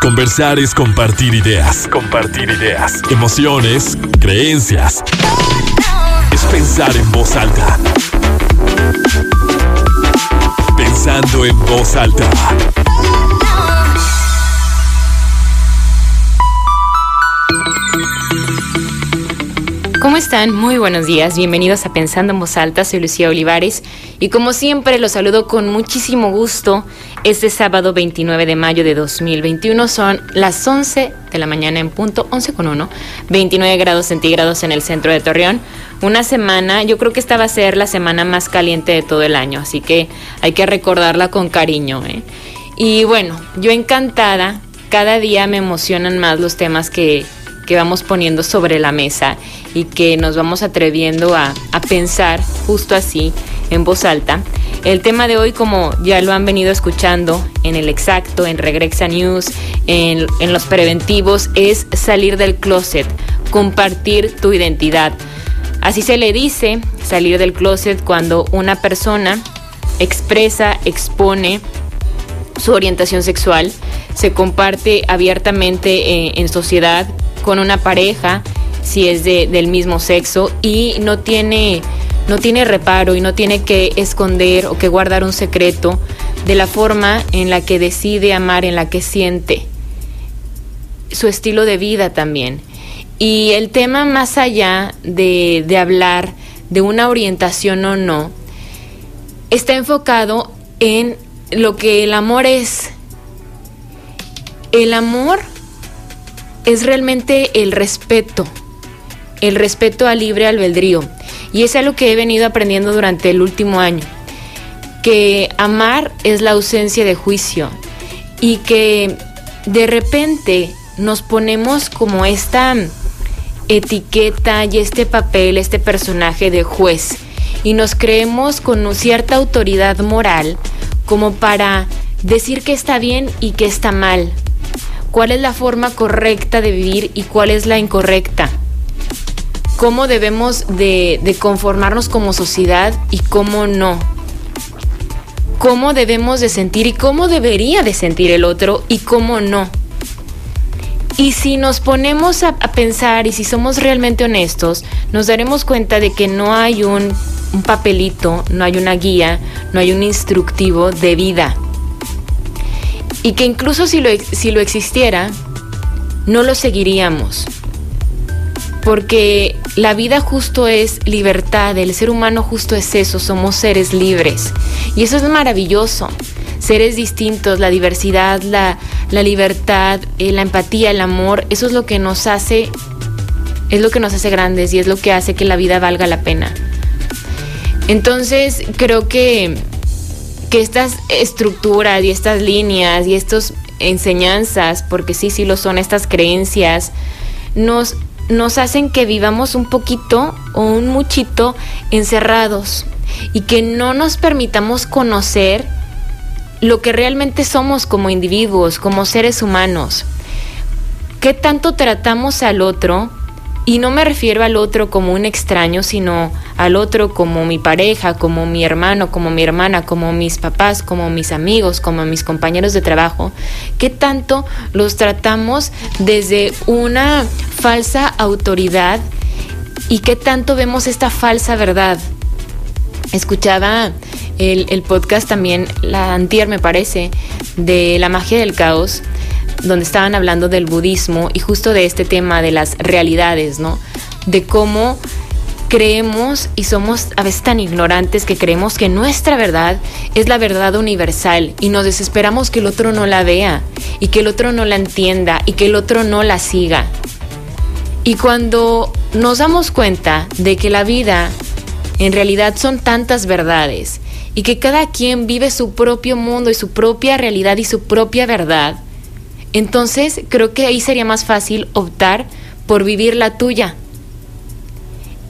Conversar es compartir ideas. Compartir ideas. Emociones, creencias. Es pensar en voz alta. Pensando en voz alta. ¿Cómo están? Muy buenos días. Bienvenidos a Pensando en Voz Alta. Soy Lucía Olivares y como siempre los saludo con muchísimo gusto. Este sábado 29 de mayo de 2021 son las 11 de la mañana en punto, 11 con 1, 29 grados centígrados en el centro de Torreón. Una semana, yo creo que esta va a ser la semana más caliente de todo el año, así que hay que recordarla con cariño. ¿eh? Y bueno, yo encantada, cada día me emocionan más los temas que, que vamos poniendo sobre la mesa y que nos vamos atreviendo a, a, pensar justo así en voz alta. El tema de hoy, como ya lo han venido escuchando en el exacto, en Regrexa News, en, los preventivos, es salir del closet, compartir tu identidad. Así se le dice salir del closet cuando una persona expresa, expone su orientación sexual, se comparte abiertamente en, en sociedad con una pareja, si es de, del mismo sexo, y no tiene, no tiene reparo y no tiene que esconder o que guardar un secreto de la forma en la que decide amar, en la que siente, su estilo de vida también. Y el tema más allá de, hablar de una orientación o no, está enfocado en lo que el amor es. El amor es realmente el respeto, el respeto al libre albedrío. Y es algo que he venido aprendiendo durante el último año, que amar es la ausencia de juicio y que de repente nos ponemos como esta etiqueta y este papel, este personaje de juez y nos creemos con cierta autoridad moral como para decir que está bien y que está mal, cuál es la forma correcta de vivir y cuál es la incorrecta. Cómo debemos de, conformarnos como sociedad y cómo no. Cómo debemos de sentir y cómo debería de sentir el otro y cómo no. Y si nos ponemos a, pensar y si somos realmente honestos, nos daremos cuenta de que no hay un, papelito, no hay una guía, no hay un instructivo de vida y que incluso si lo existiera, no lo seguiríamos. Porque la vida justo es libertad, el ser humano justo es eso, somos seres libres. Y eso es maravilloso. Seres distintos, la diversidad, la, la libertad, eh, la empatía, el amor, eso es lo que nos hace, es lo que nos hace grandes y es lo que hace que la vida valga la pena. Entonces creo que que estas estructuras y estas líneas y estas enseñanzas, porque sí, sí lo son, estas creencias, nos, nos hacen que vivamos un poquito o un muchito encerrados y que no nos permitamos conocer lo que realmente somos como individuos, como seres humanos. ¿Qué tanto tratamos al otro? Y no me refiero al otro como un extraño, sino al otro como mi pareja, como mi hermano, como mi hermana, como mis papás, como mis amigos, como mis compañeros de trabajo. ¿Qué tanto los tratamos desde una falsa autoridad y qué tanto vemos esta falsa verdad? Escuchaba el, podcast también, la antier me parece, de la magia del caos donde estaban hablando del budismo y justo de este tema de las realidades, ¿no? De cómo creemos y somos a veces tan ignorantes que creemos que nuestra verdad es la verdad universal y nos desesperamos que el otro no la vea y que el otro no la entienda y que el otro no la siga. Y cuando nos damos cuenta de que la vida en realidad son tantas verdades y que cada quien vive su propio mundo y su propia realidad y su propia verdad, entonces creo que ahí sería más fácil optar por vivir la tuya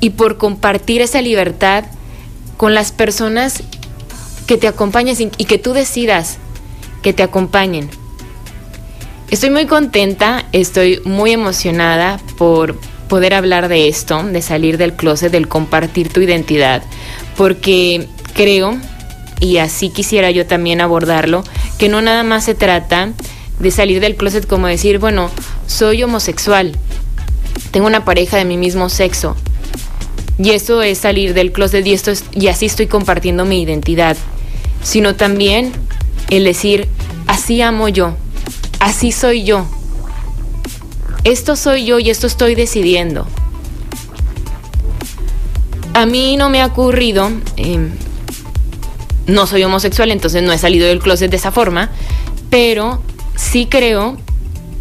y por compartir esa libertad con las personas que te acompañen y que tú decidas que te acompañen. Estoy muy contenta, estoy muy emocionada por poder hablar de esto, de salir del closet, del compartir tu identidad, porque creo, y así quisiera yo también abordarlo, que no nada más se trata de salir del closet como decir, bueno, soy homosexual, tengo una pareja de mi mismo sexo. Y eso es salir del closet y, esto y así estoy compartiendo mi identidad. Sino también el decir, así amo yo, así soy yo. Esto soy yo y esto estoy decidiendo. A mí no me ha ocurrido, em, no soy homosexual, entonces no he salido del closet de esa forma, pero sí creo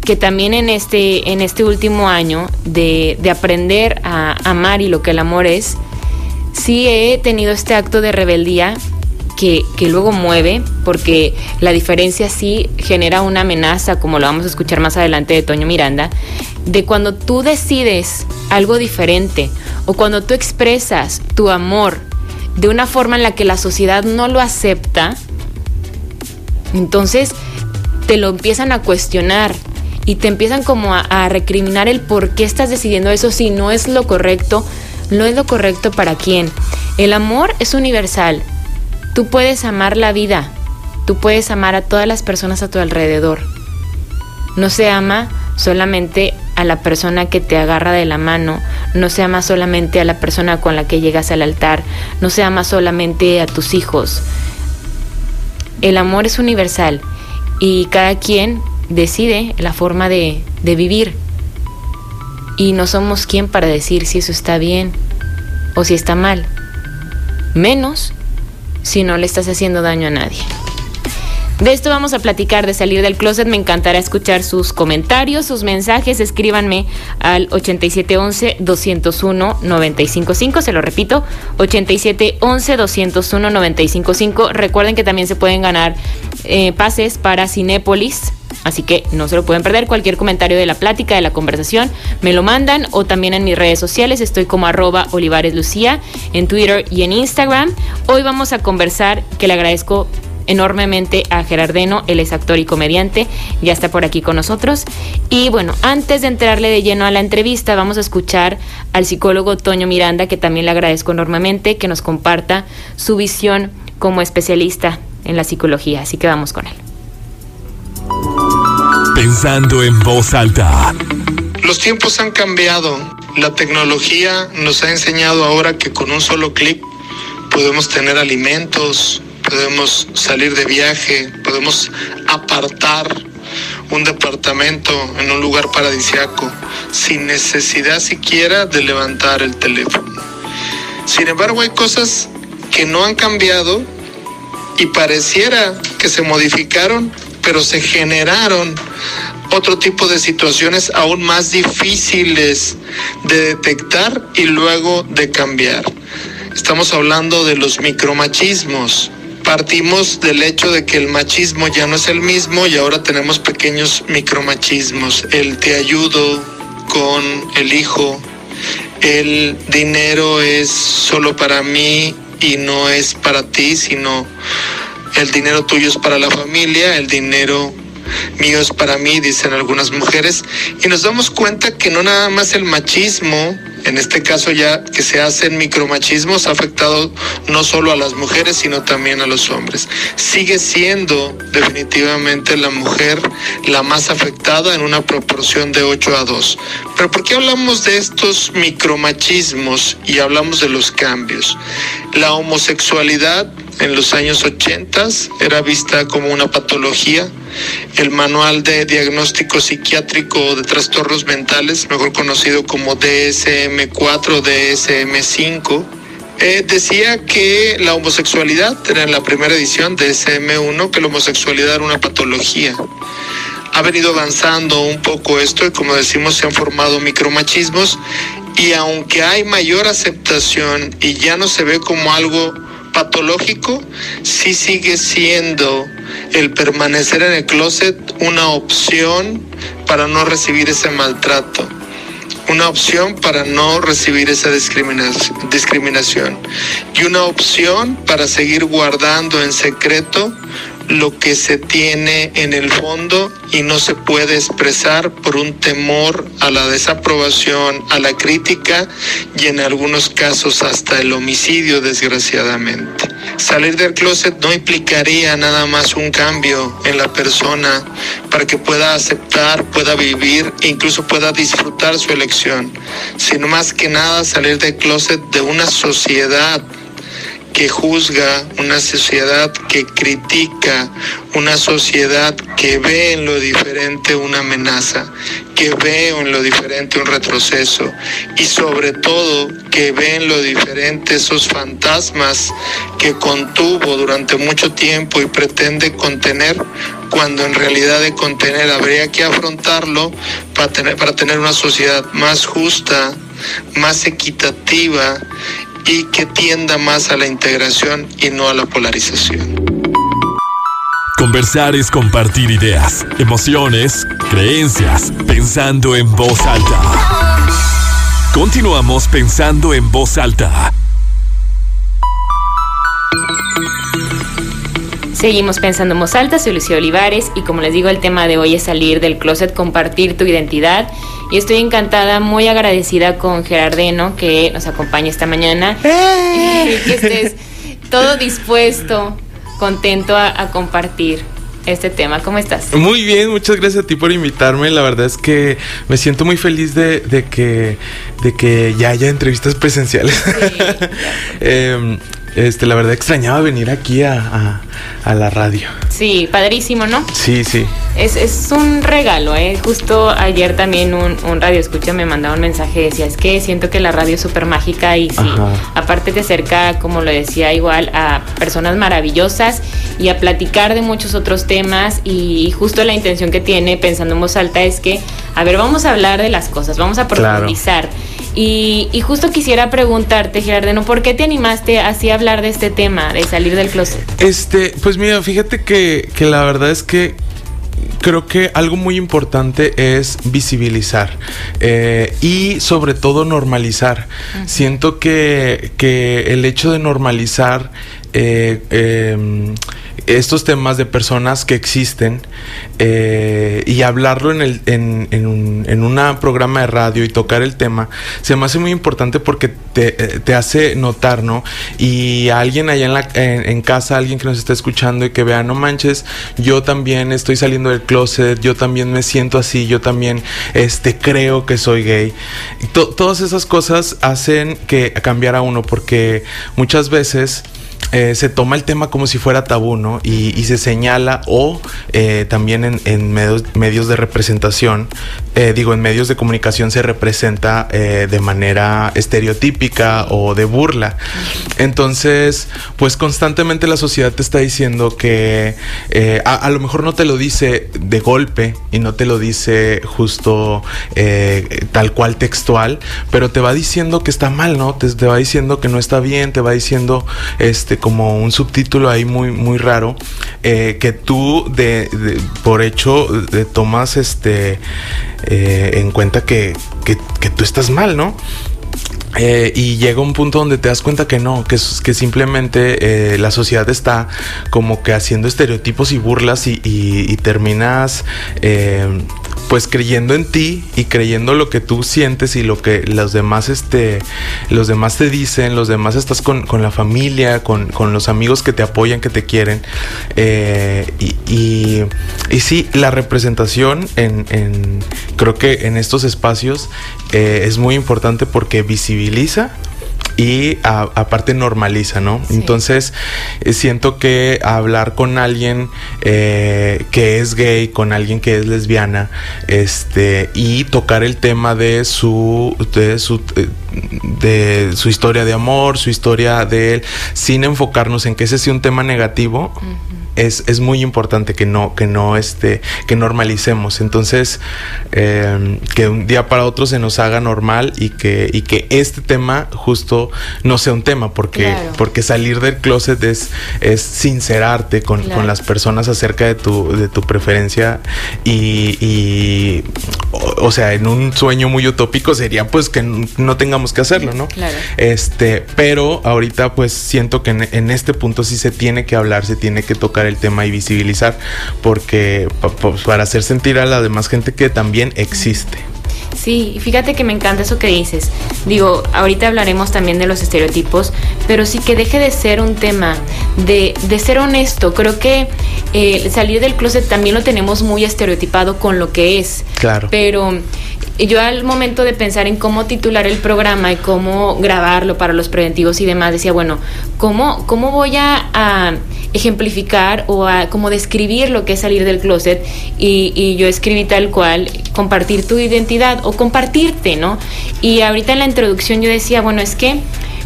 que también en este, en este último año de, de aprender a amar y lo que el amor es, sí he tenido este acto de rebeldía que, que, luego mueve, porque la diferencia sí genera una amenaza, como lo vamos a escuchar más adelante de Toño Miranda, de cuando tú decides algo diferente o cuando tú expresas tu amor de una forma en la que la sociedad no lo acepta, entonces te lo empiezan a cuestionar y te empiezan como a, recriminar el por qué estás decidiendo eso si no es lo correcto, no es lo correcto para quién. El amor es universal. Tú puedes amar la vida, tú puedes amar a todas las personas a tu alrededor. No se ama solamente a la persona que te agarra de la mano, no se ama solamente a la persona con la que llegas al altar, no se ama solamente a tus hijos. El amor es universal y cada quien decide la forma de, de vivir. Y no somos quien para decir si eso está bien o si está mal. Menos si no le estás haciendo daño a nadie. De esto vamos a platicar de salir del closet. Me encantará escuchar sus comentarios, sus mensajes. Escríbanme al 8711-201-955. Se lo repito, 8711-201-955. Recuerden que también se pueden ganar eh, pases para Cinépolis. Así que no se lo pueden perder. Cualquier comentario de la plática, de la conversación, me lo mandan o también en mis redes sociales. Estoy como arroba Olivares Lucía en Twitter y en Instagram. Hoy vamos a conversar, que le agradezco enormemente a Gerardeno, él es actor y comediante, ya está por aquí con nosotros. Y bueno, antes de entrarle de lleno a la entrevista, vamos a escuchar al psicólogo Toño Miranda, que también le agradezco enormemente que nos comparta su visión como especialista en la psicología. Así que vamos con él. Pensando en voz alta. Los tiempos han cambiado. La tecnología nos ha enseñado ahora que con un solo clic podemos tener alimentos, podemos salir de viaje, podemos apartar un departamento en un lugar paradisiaco sin necesidad siquiera de levantar el teléfono. Sin embargo, hay cosas que no han cambiado y pareciera que se modificaron, pero se generaron otro tipo de situaciones aún más difíciles de detectar y luego de cambiar. Estamos hablando de los micromachismos, partimos del hecho de que el machismo ya no es el mismo y ahora tenemos pequeños micromachismos. El te ayudo con el hijo, el dinero es solo para mí y no es para ti, sino el dinero tuyo es para la familia, el dinero mío es para mí, dicen algunas mujeres, y nos damos cuenta que no nada más el machismo, en este caso ya que se hacen micromachismos, ha afectado no solo a las mujeres, sino también a los hombres. Sigue siendo definitivamente la mujer la más afectada en una proporción de 8 a 2. Pero ¿por qué hablamos de estos micromachismos y hablamos de los cambios? La homosexualidad en los años 80 era vista como una patología. El manual de diagnóstico psiquiátrico de trastornos mentales, mejor conocido como DSM4, DSM5, eh, decía que la homosexualidad, era en la primera edición de DSM1, que la homosexualidad era una patología. Ha venido avanzando un poco esto y como decimos se han formado micromachismos y aunque hay mayor aceptación y ya no se ve como algo patológico, sí sigue siendo el permanecer en el closet una opción para no recibir ese maltrato, una opción para no recibir esa discriminación y una opción para seguir guardando en secreto lo que se tiene en el fondo y no se puede expresar por un temor a la desaprobación, a la crítica y en algunos casos hasta el homicidio desgraciadamente. Salir del closet no implicaría nada más un cambio en la persona para que pueda aceptar, pueda vivir e incluso pueda disfrutar su elección, sino más que nada salir del closet de una sociedad que juzga, una sociedad que critica, una sociedad que ve en lo diferente una amenaza, que ve en lo diferente un retroceso y sobre todo que ve en lo diferente esos fantasmas que contuvo durante mucho tiempo y pretende contener cuando en realidad de contener habría que afrontarlo para tener, para tener una sociedad más justa, más equitativa y que tienda más a la integración y no a la polarización. Conversar es compartir ideas, emociones, creencias, pensando en voz alta. Continuamos pensando en voz alta. Seguimos pensando en voz alta, soy Lucía Olivares y como les digo el tema de hoy es salir del closet, compartir tu identidad y estoy encantada, muy agradecida con Gerardeno que nos acompaña esta mañana ¡Eh! que estés todo dispuesto, contento a, a compartir este tema. ¿Cómo estás? Muy bien, muchas gracias a ti por invitarme. La verdad es que me siento muy feliz de, de que, de que ya haya entrevistas presenciales. Sí, eh, este, la verdad extrañaba venir aquí a, a, la radio. Sí, padrísimo, ¿no? Sí, sí. Es, es un regalo, ¿eh? Justo ayer también un, un radio escucha me mandaba un mensaje, decía, es que siento que la radio es súper mágica y sí, aparte te acerca, como lo decía, igual a personas maravillosas y a platicar de muchos otros temas y justo la intención que tiene, pensando en voz alta, es que, a ver, vamos a hablar de las cosas, vamos a profundizar. Y, y, justo quisiera preguntarte, Gerardeno, ¿por qué te animaste así a hablar de este tema, de salir del closet? Este, pues mira, fíjate que, que la verdad es que creo que algo muy importante es visibilizar eh, y sobre todo normalizar. Uh -huh. Siento que, que, el hecho de normalizar eh, eh, estos temas de personas que existen eh, y hablarlo en, el, en, en, un programa de radio y tocar el tema se me hace muy importante porque te, te hace notar, ¿no? Y a alguien allá en, la, en, casa, alguien que nos está escuchando y que vea, no manches, yo también estoy saliendo del closet, yo también me siento así, yo también este, creo que soy gay. Todas esas cosas hacen que cambiar a uno porque muchas veces eh, se toma el tema como si fuera tabú, ¿no? Y, y se señala o eh, también en, en medios, medios, de representación, eh, digo, en medios de comunicación se representa eh, de manera estereotípica o de burla. Entonces, pues constantemente la sociedad te está diciendo que eh, a, lo mejor no te lo dice de golpe y no te lo dice justo tal cual textual, pero te va diciendo que está mal, ¿no? Te, va diciendo que no está bien, te va diciendo este como un subtítulo ahí muy muy raro que tú de, por hecho de, tomas este eh, en cuenta que, que, que, tú estás mal, ¿no? Eh, y llega un punto donde te das cuenta que no, que, simplemente eh, la sociedad está como que haciendo estereotipos y burlas y, terminas eh, pues creyendo en ti y creyendo lo que tú sientes y lo que los demás este los demás te dicen los demás estás con, con la familia con, con, los amigos que te apoyan que te quieren. Y, y, sí la representación en, en, creo que en estos espacios eh, es muy importante porque visibiliza y a, aparte normaliza, ¿no? Sí. Entonces eh, siento que hablar con alguien eh, que es gay, con alguien que es lesbiana, este y tocar el tema de su de su eh, de su historia de amor, su historia de él, sin enfocarnos en que ese sea un tema negativo. Uh -huh es, es, muy importante que no, que no este, que normalicemos. Entonces, eh, que un día para otro se nos haga normal y que, y que este tema justo no sea un tema, porque, claro. porque salir del closet es, es sincerarte con, claro. con, las personas acerca de tu, de tu preferencia y, y o, sea, en un sueño muy utópico sería pues que no tengamos que hacerlo, ¿no? Claro. Este, pero ahorita pues siento que en, este punto sí se tiene que hablar, se tiene que tocar el tema y visibilizar, porque pues, para hacer sentir a la demás gente que también existe. Sí, fíjate que me encanta eso que dices. Digo, ahorita hablaremos también de los estereotipos, pero sí que deje de ser un tema de, de ser honesto. Creo que eh, salir del closet también lo tenemos muy estereotipado con lo que es. Claro. Pero yo al momento de pensar en cómo titular el programa y cómo grabarlo para los preventivos y demás, decía, bueno, ¿cómo, cómo voy a, ejemplificar o a cómo describir lo que es salir del closet? Y, y, yo escribí tal cual, compartir tu identidad o compartirte, ¿no? Y ahorita en la introducción yo decía, bueno, es que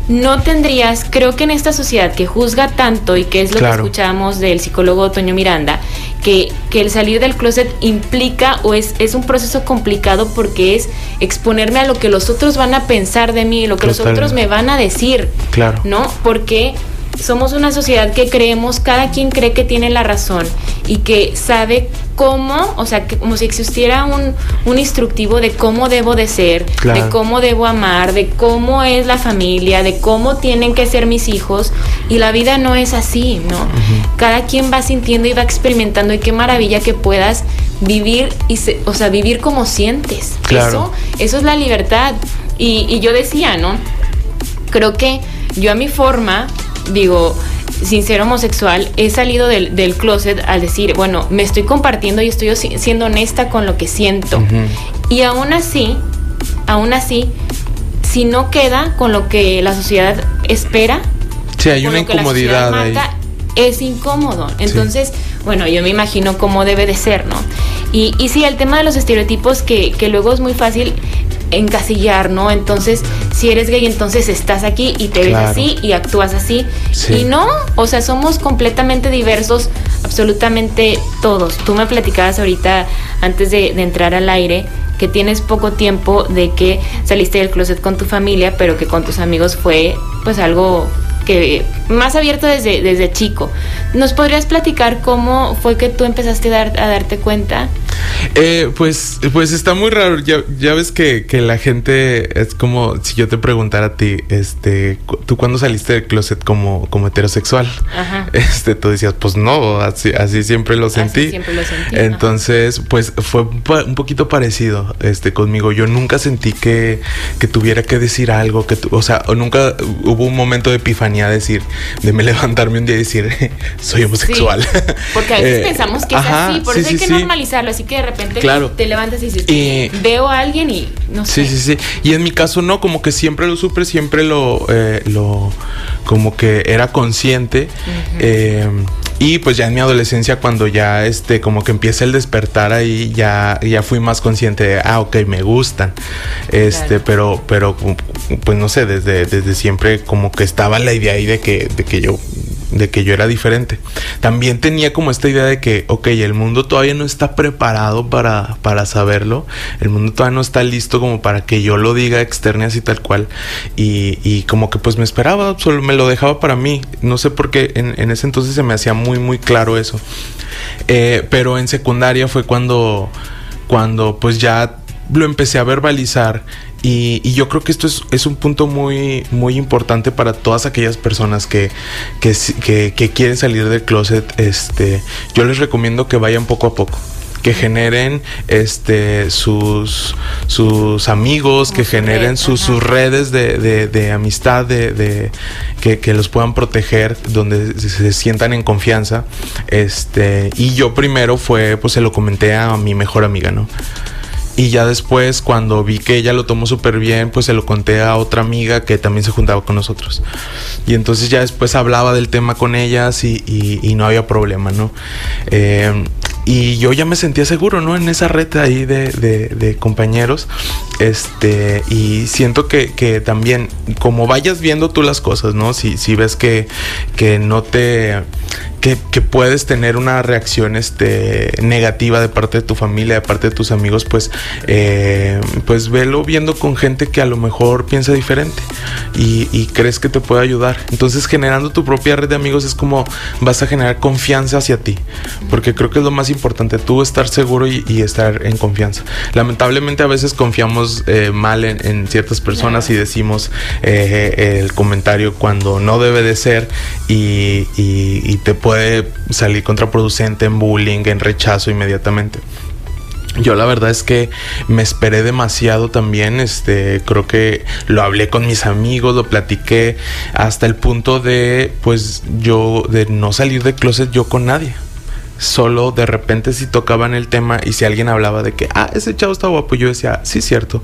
no tendrías, creo que en esta sociedad que juzga tanto y que es lo que escuchamos del psicólogo Toño Miranda, que, que, el salir del closet implica o es, es un proceso complicado porque es exponerme a lo que los otros van a pensar de mí, lo que los otros me van a decir. Claro. ¿No? Porque somos una sociedad que creemos, cada quien cree que tiene la razón y que sabe cómo, o sea, como si existiera un, un instructivo de cómo debo de ser, de cómo debo amar, de cómo es la familia, de cómo tienen que ser mis hijos. Y la vida no es así, ¿no? Cada quien va sintiendo y va experimentando y qué maravilla que puedas vivir, y o sea, vivir como sientes. Eso, eso es la libertad. Y, y yo decía, ¿no? Creo que yo a mi forma digo, sin ser homosexual, he salido del, del, closet al decir, bueno, me estoy compartiendo y estoy siendo honesta con lo que siento. Y aún así, aún así, si no queda con lo que la sociedad espera, sí, hay una incomodidad ahí. es incómodo. Entonces, bueno, yo me imagino cómo debe de ser, ¿no? Y, y sí, el tema de los estereotipos que, que luego es muy fácil encasillar, ¿no? Entonces, si eres gay, entonces estás aquí y te ves así y actúas así. Y no, o sea, somos completamente diversos, absolutamente todos. Tú me platicabas ahorita, antes de, de entrar al aire, que tienes poco tiempo de que saliste del closet con tu familia, pero que con tus amigos fue pues algo que más abierto desde, desde chico. ¿Nos podrías platicar cómo fue que tú empezaste a, dar, a darte cuenta? Eh, pues, pues está muy raro. Ya, ya ves que, que, la gente es como si yo te preguntara a ti, este, tú cuando saliste del closet como, como heterosexual, este, tú decías, pues no, así, así siempre lo sentí. siempre lo sentí. Entonces, pues fue un poquito parecido, este, conmigo. Yo nunca sentí que, que tuviera que decir algo, que, o sea, nunca hubo un momento de epifanía decir, de me levantarme un día y decir, soy homosexual. porque a veces eh, pensamos que es así, por eso hay que normalizarlo, así que de repente te levantas y dices, veo a alguien y no sé. Sí, sí, sí. Y en mi caso no, como que siempre lo supe, siempre lo, eh, lo como que era consciente. eh, y pues ya en mi adolescencia, cuando ya este, como que empieza el despertar ahí, ya, ya fui más consciente de, ah, ok, me gustan. Este, pero, pero, pues no sé, desde, desde siempre como que estaba la idea ahí de que, de que yo de que yo era diferente. También tenía como esta idea de que, ok, el mundo todavía no está preparado para, para saberlo, el mundo todavía no está listo como para que yo lo diga externa así tal cual, y, y, como que pues me esperaba, solo me lo dejaba para mí, no sé por qué en, en ese entonces se me hacía muy, muy claro eso. Eh, pero en secundaria fue cuando, cuando pues ya lo empecé a verbalizar y, yo creo que esto es, un punto muy, muy importante para todas aquellas personas que, que, quieren salir del closet. Este, yo les recomiendo que vayan poco a poco que generen este sus sus amigos, que generen sus, redes de, amistad, de, que, que, los puedan proteger, donde se sientan en confianza. Este, y yo primero fue, pues se lo comenté a mi mejor amiga, ¿no? Y ya después, cuando vi que ella lo tomó súper bien, pues se lo conté a otra amiga que también se juntaba con nosotros. Y entonces ya después hablaba del tema con ellas y, y, no había problema, ¿no? Eh, y yo ya me sentía seguro, ¿no? En esa red ahí de, de, compañeros. Este, y siento que, que, también, como vayas viendo tú las cosas, ¿no? Si, si ves que, que no te que, puedes tener una reacción este, negativa de parte de tu familia, de parte de tus amigos, pues, eh, pues velo viendo con gente que a lo mejor piensa diferente y, crees que te puede ayudar. Entonces generando tu propia red de amigos es como vas a generar confianza hacia ti, porque creo que es lo más importante, tú estar seguro y, estar en confianza. Lamentablemente a veces confiamos eh, mal en, ciertas personas y decimos eh, el comentario cuando no debe de ser y, y te puede salir contraproducente en bullying, en rechazo inmediatamente. Yo la verdad es que me esperé demasiado también, este, creo que lo hablé con mis amigos, lo platiqué hasta el punto de pues yo de no salir de closet yo con nadie solo de repente si tocaban el tema y si alguien hablaba de que, ah, ese chavo está guapo, yo decía, sí, cierto.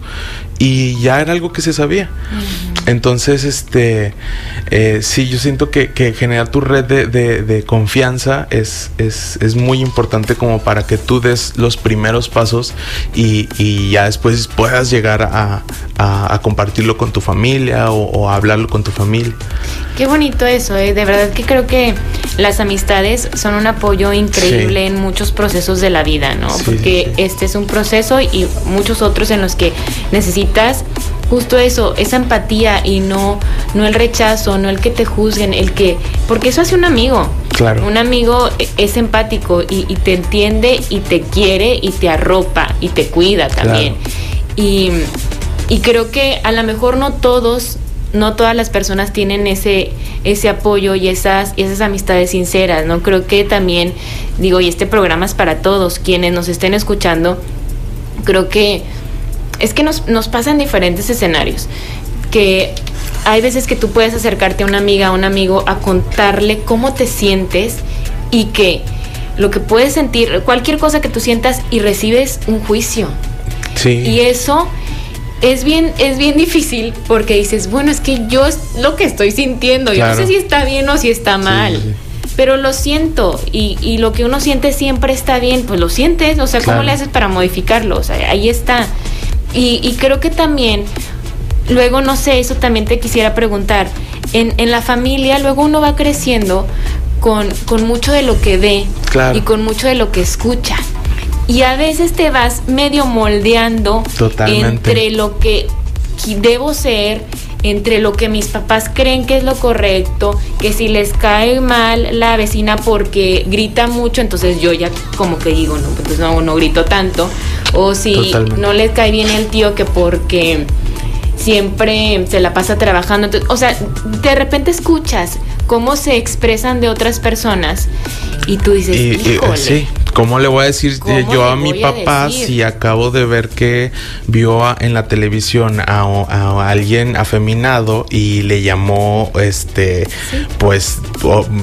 Y ya era algo que se sabía. Entonces, este, eh, sí, yo siento que, generar tu red de, confianza es, es, muy importante como para que tú des los primeros pasos y, ya después puedas llegar a, compartirlo con tu familia o, a hablarlo con tu familia. Qué bonito eso, ¿eh? de verdad que creo que las amistades son un apoyo increíble en muchos procesos de la vida, ¿no? Porque este es un proceso y muchos otros en los que necesitas justo eso, esa empatía y no, no el rechazo, no el que te juzguen, el que, porque eso hace un amigo. Claro. Un amigo es empático y, te entiende y te quiere y te arropa y te cuida también. Y, y creo que a lo mejor no todos no todas las personas tienen ese, ese apoyo y esas, esas amistades sinceras, ¿no? Creo que también, digo, y este programa es para todos, quienes nos estén escuchando, creo que es que nos, nos pasan diferentes escenarios, que hay veces que tú puedes acercarte a una amiga, a un amigo, a contarle cómo te sientes y que lo que puedes sentir, cualquier cosa que tú sientas y recibes un juicio. Sí. Y eso es bien, es bien difícil porque dices, bueno, es que yo es lo que estoy sintiendo, yo no sé si está bien o si está mal. Pero lo siento y, y, lo que uno siente siempre está bien, pues lo sientes, o sea, ¿cómo le haces para modificarlo? O sea, ahí está. Y, y creo que también, luego, no sé, eso también te quisiera preguntar, en, en la familia luego uno va creciendo con, con mucho de lo que ve y con mucho de lo que escucha. Y a veces te vas medio moldeando entre lo que debo ser, entre lo que mis papás creen que es lo correcto, que si les cae mal la vecina porque grita mucho, entonces yo ya como que digo, no, pues no, no grito tanto, o si no les cae bien el tío que porque siempre se la pasa trabajando, o sea, de repente escuchas cómo se expresan de otras personas y tú dices, sí, ¿Cómo le voy a decir yo a mi papá si acabo de ver que vio en la televisión a, alguien afeminado y le llamó, este, pues,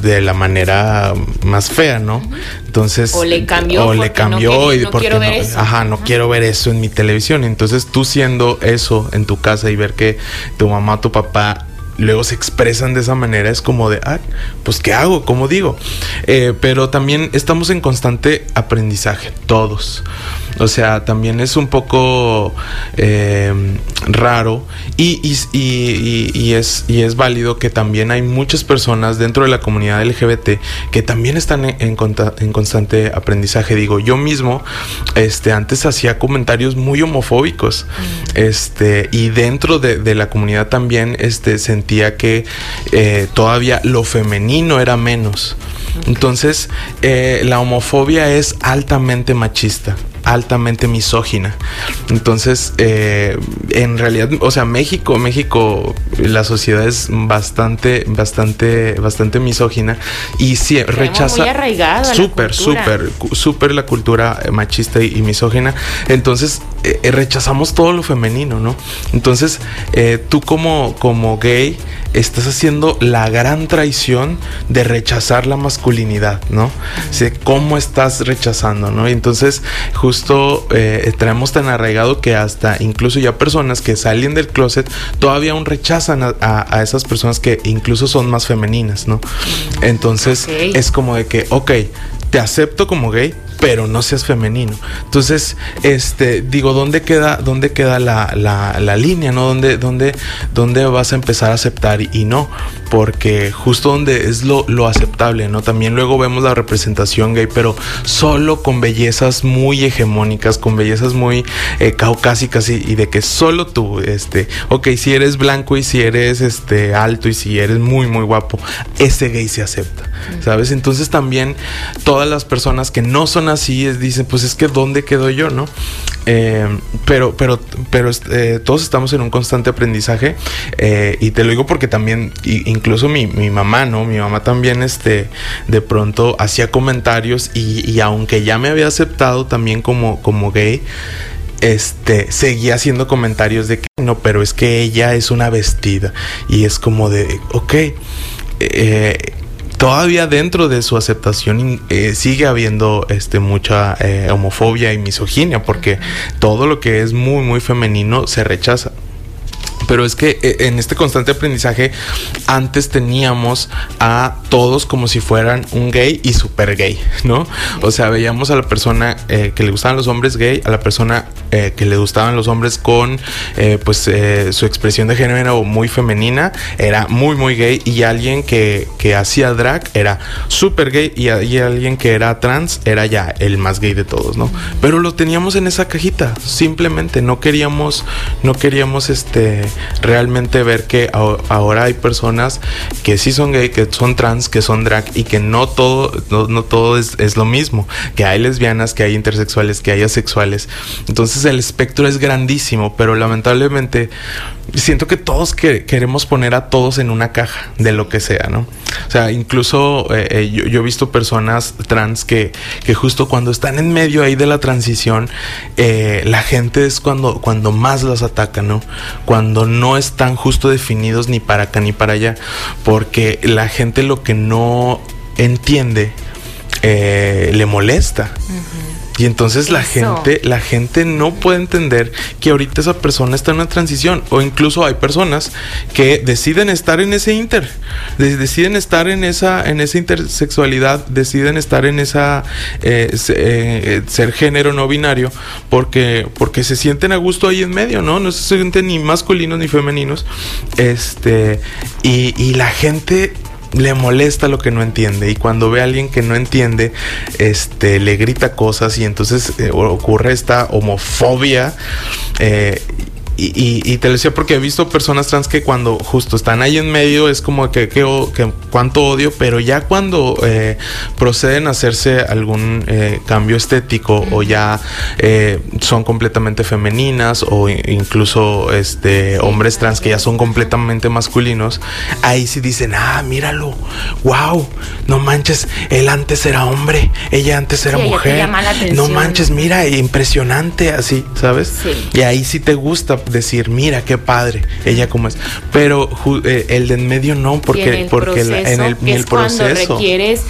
de la manera más fea, ¿no? Entonces, o le cambió, o le cambió y porque no, ajá, no quiero ver eso en mi televisión. Entonces, tú siendo eso en tu casa y ver que tu mamá, tu papá luego se expresan de esa manera, es como de, ah, pues ¿qué hago? ¿Cómo digo? Eh, pero también estamos en constante aprendizaje, todos. O sea, también es un poco eh, raro y, y, es, y es válido que también hay muchas personas dentro de la comunidad LGBT que también están en, constante aprendizaje. Digo, yo mismo este, antes hacía comentarios muy homofóbicos mm. este, y dentro de, la comunidad también este, sentía que eh, todavía lo femenino era menos. Entonces, eh, la homofobia es altamente machista altamente misógina. Entonces, eh, en realidad, o sea, México, México, la sociedad es bastante, bastante, bastante misógina y sí, rechaza. Súper, súper, súper la cultura machista y, misógina. Entonces, eh, eh, rechazamos todo lo femenino, ¿no? Entonces, tú como, como gay, estás haciendo la gran traición de rechazar la masculinidad, ¿no? cómo estás rechazando, ¿no? Y entonces, justo justo eh, traemos tan arraigado que hasta incluso ya personas que salen del closet todavía aún rechazan a, esas personas que incluso son más femeninas, ¿no? Entonces es como de que, ok, te acepto como gay, pero no seas femenino. Entonces, este, digo, ¿dónde queda, dónde queda la, la, la línea, ¿no? ¿Dónde, dónde, ¿Dónde vas a empezar a aceptar y, no? Porque justo donde es lo, lo aceptable, ¿no? También luego vemos la representación gay, pero solo con bellezas muy hegemónicas, con bellezas muy eh, caucásicas y, y, de que solo tú, este, ok, si eres blanco y si eres este alto y si eres muy, muy guapo, ese gay se acepta, ¿sabes? Entonces también todas las personas que no son así dicen, pues es que ¿dónde quedo yo, no? Eh, pero, pero, pero eh, todos estamos en un constante aprendizaje eh, y te lo digo porque también, incluso mi, mi, mamá, ¿no? Mi mamá también, este, de pronto hacía comentarios y, y aunque ya me había aceptado también como, como gay, este, seguía haciendo comentarios de que no, pero es que ella es una vestida. Y es como de, ok, eh, todavía dentro de su aceptación eh, sigue habiendo este, mucha eh, homofobia y misoginia, porque todo lo que es muy, muy femenino se rechaza. Pero es que eh, en este constante aprendizaje antes teníamos a todos como si fueran un gay y super gay, ¿no? O sea, veíamos a la persona eh, que le gustaban los hombres gay, a la persona eh, que le gustaban los hombres con pues su expresión de género muy femenina, era muy muy gay y alguien que, que hacía drag era super gay y, y, alguien que era trans era ya el más gay de todos, ¿no? Pero lo teníamos en esa cajita, simplemente no queríamos no queríamos este realmente ver que ahora hay personas que sí son gay, que son trans, que son drag y que no todo, no, todo es, es, lo mismo, que hay lesbianas, que hay intersexuales, que hay asexuales. Entonces el espectro es grandísimo, pero lamentablemente siento que todos que, queremos poner a todos en una caja de lo que sea, ¿no? O sea, incluso eh, eh, yo, yo, he visto personas trans que, que, justo cuando están en medio ahí de la transición, eh, la gente es cuando, cuando más las ataca, ¿no? Cuando no están justo definidos ni para acá ni para allá, porque la gente lo que no entiende le molesta. Y entonces la gente, la gente no puede entender que ahorita esa persona está en una transición. O incluso hay personas que deciden estar en ese inter, deciden estar en esa, en esa intersexualidad, deciden estar en esa eh, eh, ser género no binario, porque, porque se sienten a gusto ahí en medio, ¿no? No se sienten ni masculinos ni femeninos. Este, y, y la gente le molesta lo que no entiende y cuando ve a alguien que no entiende, este, le grita cosas y entonces eh, ocurre esta homofobia eh, y, te lo decía porque he visto personas trans que cuando justo están ahí en medio es como que, que, cuánto odio, pero ya cuando eh, proceden a hacerse algún eh, cambio estético o ya eh, son completamente femeninas o incluso este hombres trans que ya son completamente masculinos, ahí sí dicen, ah, míralo, wow, no manches, él antes era hombre, ella antes era mujer, no manches, mira, impresionante así, ¿sabes? Y ahí sí te gusta decir, mira qué padre, ella como es. Pero eh, el de en medio no, porque, porque en el, es proceso. Cuando requieres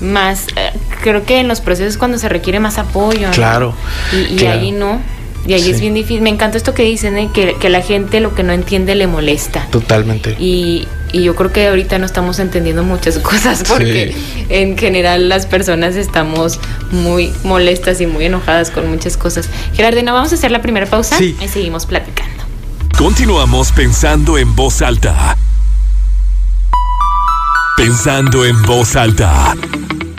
más, eh, creo que en los procesos cuando se requiere más apoyo. Claro. Y, ahí no. Y ahí es bien difícil. Me encanta esto que dicen, ¿eh? que, que la gente lo que no entiende le molesta. Totalmente. Y, y yo creo que ahorita no estamos entendiendo muchas cosas porque en general las personas estamos muy molestas y muy enojadas con muchas cosas. Gerardina, vamos a hacer la primera pausa y seguimos platicando. Continuamos pensando en voz alta. Pensando en voz alta.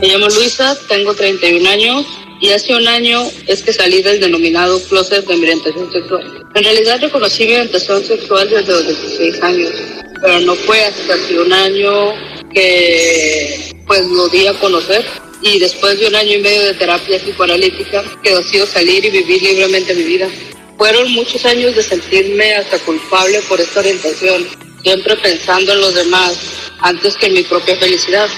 Me llamo Luisa, tengo 31 años y hace un año es que salí del denominado closet de mi orientación sexual. En realidad reconocí mi orientación sexual desde los 16 años pero no fue hasta hace un año que pues lo di a conocer y después de un año y medio de terapia psicoanalítica que decido salir y vivir libremente mi vida. Fueron muchos años de sentirme hasta culpable por esta orientación, siempre pensando en los demás antes que en mi propia felicidad.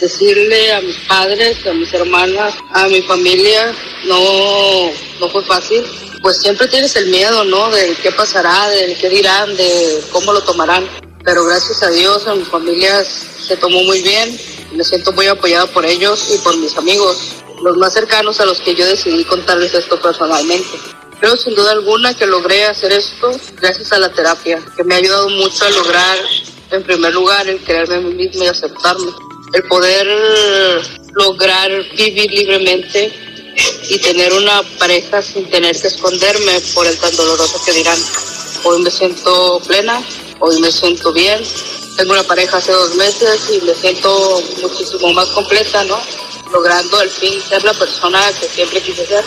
Decirle a mis padres, a mis hermanas, a mi familia, no, no fue fácil. Pues siempre tienes el miedo, ¿no? De qué pasará, de qué dirán, de cómo lo tomarán pero gracias a Dios a mi familia se tomó muy bien, me siento muy apoyada por ellos y por mis amigos, los más cercanos a los que yo decidí contarles esto personalmente. Creo sin duda alguna que logré hacer esto gracias a la terapia, que me ha ayudado mucho a lograr, en primer lugar, el quererme a mí misma y aceptarme, el poder lograr vivir libremente y tener una pareja sin tener que esconderme por el tan doloroso que dirán. Hoy me siento plena, hoy me siento bien. Tengo una pareja hace dos meses y me siento muchísimo más completa, ¿no? Logrando al fin ser la persona que siempre quise ser.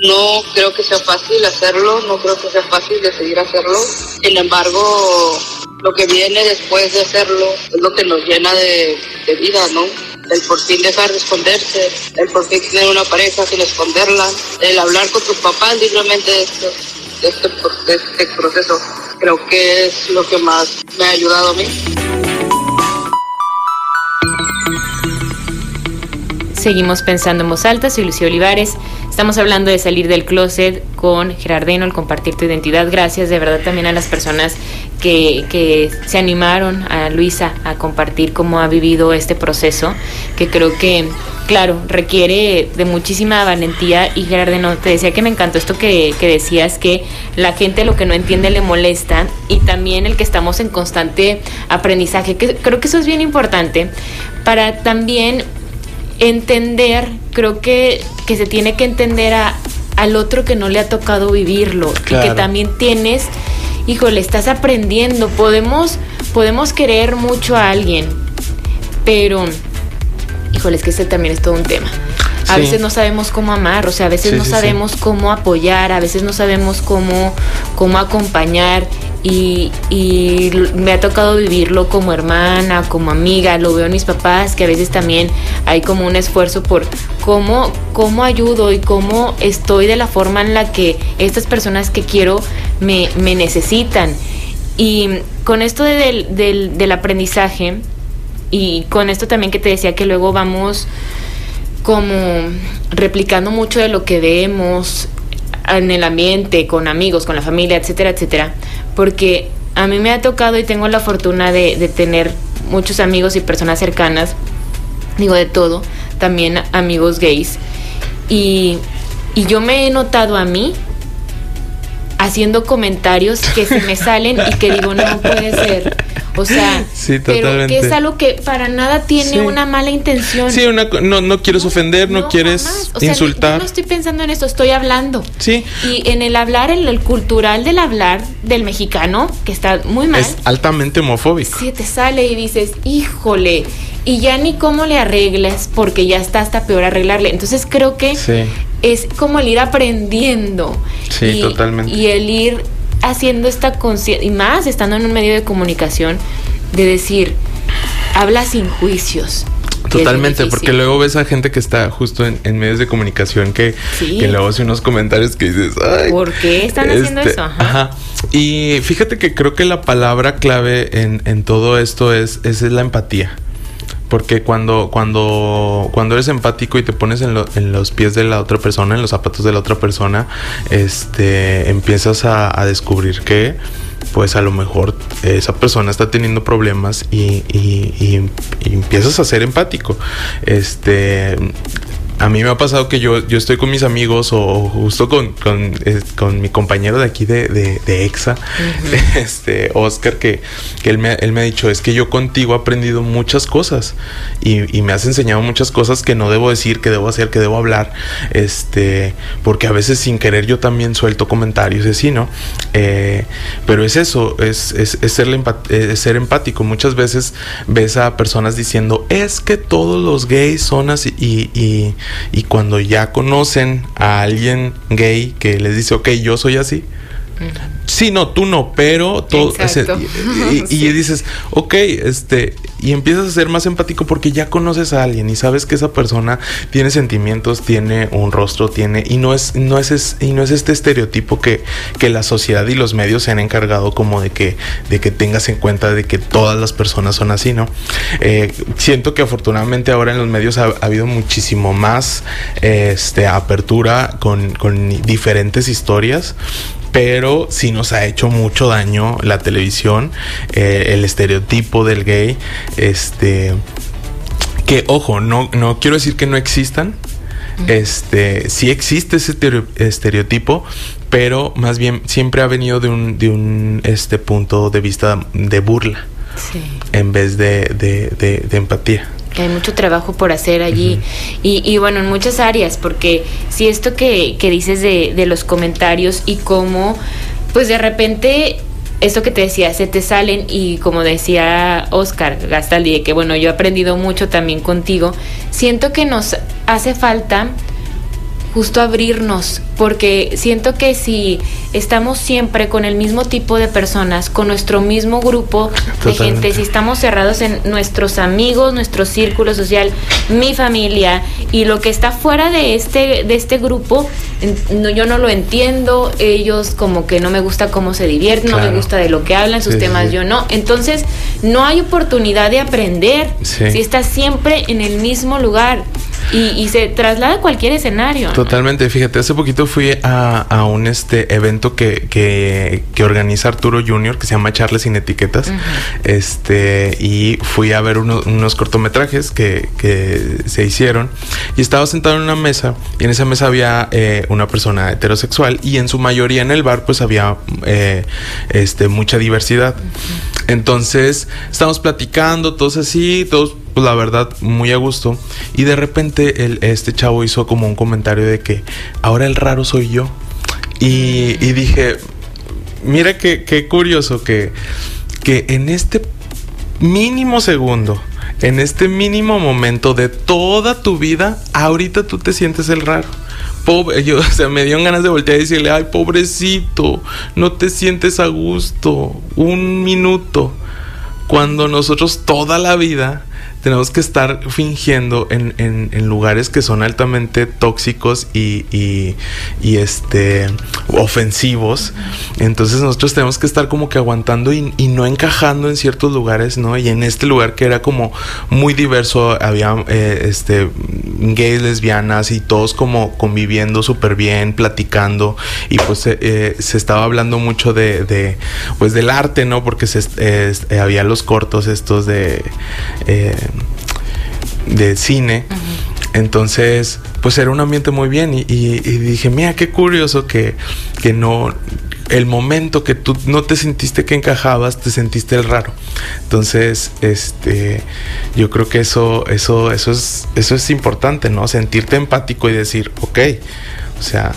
No creo que sea fácil hacerlo, no creo que sea fácil decidir hacerlo. Sin embargo, lo que viene después de hacerlo es lo que nos llena de, vida, ¿no? el por fin dejar de esconderse, el por fin tener una pareja sin esconderla, el hablar con tus papás libremente de este, este, de este proceso, creo que es lo que más me ha ayudado a mí. Seguimos pensando en voz alta, soy Lucía Olivares. Estamos hablando de salir del closet con Gerardeno, el compartir tu identidad. Gracias de verdad también a las personas que, que, se animaron, a Luisa, a compartir cómo ha vivido este proceso, que creo que, claro, requiere de muchísima valentía. Y Gerardeno, te decía que me encantó esto que, que decías, que la gente lo que no entiende le molesta y también el que estamos en constante aprendizaje, que creo que eso es bien importante para también entender, creo que, que se tiene que entender a, al otro que no le ha tocado vivirlo Claro. y que también tienes, híjole, estás aprendiendo, podemos, podemos querer mucho a alguien, pero, híjole, es que ese también es todo un tema. A Sí. veces no sabemos cómo amar, o sea, a veces Sí, no sí, sabemos cómo apoyar, a veces no sabemos cómo, cómo acompañar y, me ha tocado vivirlo como hermana, como amiga, lo veo en mis papás, que a veces también hay como un esfuerzo por cómo, cómo ayudo y cómo estoy de la forma en la que estas personas que quiero me, necesitan. Y con esto de- del, del, del aprendizaje y con esto también que te decía que luego vamos como replicando mucho de lo que vemos en el ambiente, con amigos, con la familia, etcétera, etcétera. Porque a mí me ha tocado y tengo la fortuna de, tener muchos amigos y personas cercanas, digo de todo, también amigos gays. Y, y yo me he notado a mí haciendo comentarios que se me salen y que digo, no puede ser. O sea, Sí, pero que es algo que para nada tiene Sí. una mala intención. Sí, una, no, no quieres ofender, no, quieres jamás. O sea, insultar. Yo no estoy pensando en esto, estoy hablando. Sí. Y en el hablar, en el cultural del hablar del mexicano, que está muy mal, Es altamente homofóbico. sí te sale y dices, híjole, y ya ni cómo le arreglas, porque ya está hasta peor arreglarle. Entonces creo que Sí. es como el ir aprendiendo. Sí, y, totalmente. Y el ir haciendo esta conciencia, y más estando en un medio de comunicación, de decir, habla sin juicios. Totalmente, porque luego ves a gente que está justo en, en medios de comunicación que, Sí. que luego hace unos comentarios que dices, ay. ¿Por qué están haciendo eso? Ajá. Este, Ajá. Y fíjate que creo que la palabra clave en, en todo esto es, es la empatía. Porque cuando, cuando, cuando eres empático y te pones en, lo- en los pies de la otra persona, en los zapatos de la otra persona, este, empiezas a, a descubrir que, pues a lo mejor esa persona está teniendo problemas y, y- y- y empiezas a ser empático. Este, a mí me ha pasado que yo, yo estoy con mis amigos o justo con, con, eh, con mi compañero de aquí de, de, de EXA, este Oscar, que, que él, me, él me ha dicho, es que yo contigo he aprendido muchas cosas y, y me has enseñado muchas cosas que no debo decir, que debo hacer, que debo hablar, este, porque a veces sin querer yo también suelto comentarios y así, ¿no? Eh, pero es eso, es, es, es ser, es ser empático. Muchas veces ves a personas diciendo, es que todos los gays son así y, y, y cuando ya conocen a alguien gay que les dice, ok, yo soy así. Sí, no, tú no, pero todo. Exacto. y, y- y dices, ok, este, y empiezas a ser más empático porque ya conoces a alguien y sabes que esa persona tiene sentimientos, tiene un rostro, tiene, y no es, no es, es- y no es este estereotipo que, que la sociedad y los medios se han encargado como de que, de que tengas en cuenta de que todas las personas son así, ¿no? Eh, siento que afortunadamente ahora en los medios ha, ha habido muchísimo más este, apertura con, con diferentes historias pero sí nos ha hecho mucho daño la televisión, eh, el estereotipo del gay, este, que ojo, no, no quiero decir que no existan, este, sí existe ese estereo- estereotipo, pero más bien siempre ha venido de un, de un este punto de vista de burla Sí. en vez de, de, de- de empatía. hay mucho trabajo por hacer allí y, y, bueno, en muchas áreas, porque si esto que, que dices de, de los comentarios y cómo, pues de repente esto que te decía, se te salen y como decía Oscar Gastaldi, que bueno, yo he aprendido mucho también contigo, siento que nos hace falta justo abrirnos, porque siento que si estamos siempre con el mismo tipo de personas, con nuestro mismo grupo de gente, si estamos cerrados en nuestros amigos, nuestro círculo social, mi familia y lo que está fuera de este de este grupo, no, yo no lo entiendo, ellos como que no me gusta cómo se divierten, no me gusta de lo que hablan, sus temas yo no, entonces no hay oportunidad de aprender si estás siempre en el mismo lugar y, se traslada a cualquier escenario. Totalmente, fíjate, hace poquito fui a, un este evento que, que, organiza Arturo Junior que se llama Charles sin etiquetas. Este, y fui a ver unos cortometrajes que, se hicieron. Y estaba sentado en una mesa, y en esa mesa había eh, una persona heterosexual, y en su mayoría en el bar, pues había eh, este, mucha diversidad. Entonces, estábamos platicando, todos así, todos pues la verdad, muy a gusto. Y de repente el, este chavo hizo como un comentario de que ahora el raro soy yo. Y, dije, mira qué, curioso que, que en este mínimo segundo, en este mínimo momento de toda tu vida, ahorita tú te sientes el raro. Pobre, yo, o sea, me dio ganas de voltear y decirle, ay, pobrecito, no te sientes a gusto, un minuto. Cuando nosotros toda la vida tenemos que estar fingiendo en, en, lugares que son altamente tóxicos y, y, este ofensivos. Entonces nosotros tenemos que estar como que aguantando y, no encajando en ciertos lugares, ¿no? Y en este lugar que era como muy diverso, había eh, este gays, lesbianas y todos como conviviendo súper bien, platicando. Y pues eh, eh, se estaba hablando mucho de, de, pues del arte, ¿no? Porque se, había los cortos estos de de cine. Entonces, pues era un ambiente muy bien y, dije, mira, qué curioso que, que, no, el momento que tú no te sentiste que encajabas, te sentiste el raro. Entonces, este, yo creo que eso, eso, eso es, eso es importante, ¿no? Sentirte empático y decir, ok, o sea,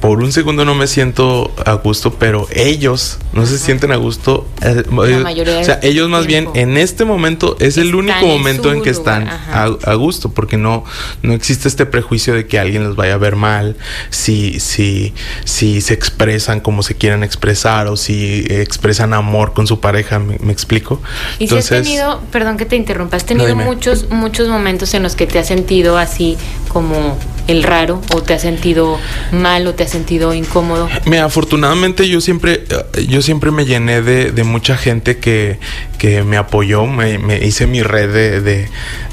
por un segundo no me siento a gusto, pero ellos no se sienten a gusto. Eh, o sea, ellos más bien en este momento es el único momento en, que están a, gusto, porque no, no existe este prejuicio de que alguien los vaya a ver mal, si, si, si se expresan como se quieran expresar o si expresan amor con su pareja, me, explico. Y Entonces, si has tenido, perdón que te interrumpa, has tenido muchos, muchos momentos en los que te has sentido así como el raro o te has sentido mal o te has sentido incómodo? Mira, afortunadamente yo siempre, yo siempre me llené de, mucha gente que, que me apoyó, me, hice mi red de,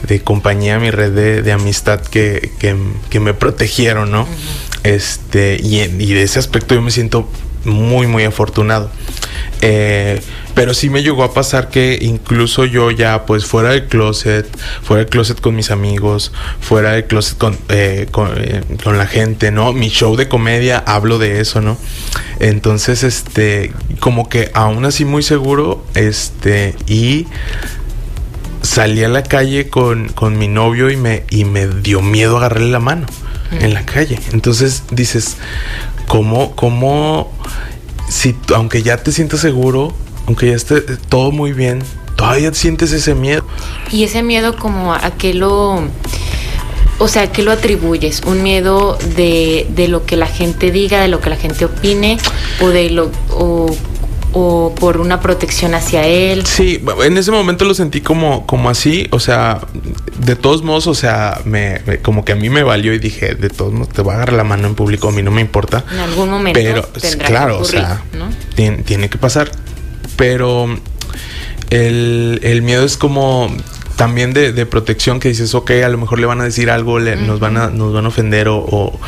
de, compañía, mi red de, amistad que, que, me protegieron, ¿no? Este, y, y de ese aspecto yo me siento muy, muy afortunado. Eh, pero sí me llegó a pasar que incluso yo ya, pues fuera del closet, fuera del closet con mis amigos, fuera del closet con, eh, eh, con, la gente, ¿no? Mi show de comedia, hablo de eso, ¿no? Entonces, este, como que aún así muy seguro, este, y salí a la calle con, con mi novio y me, y me dio miedo agarrarle la mano en la calle. Entonces dices, ¿cómo, cómo, si, aunque ya te sientas seguro, aunque ya esté todo muy bien, todavía sientes ese miedo. Y ese miedo como a que lo... O sea, ¿qué lo atribuyes? ¿Un miedo de, de, lo que la gente diga, de lo que la gente opine? ¿O de lo... O, o por una protección hacia él. Sí, en ese momento lo sentí como, como así, o sea, de todos modos, o sea, me, como que a mí me valió y dije, de todos modos, te voy a agarrar la mano en público, a mí no me importa. En algún momento. Pero, claro, o sea, tiene, tiene, que pasar pero el, miedo es como también de, protección que dices, ok, a lo mejor le van a decir algo, nos, van a, nos van a ofender o,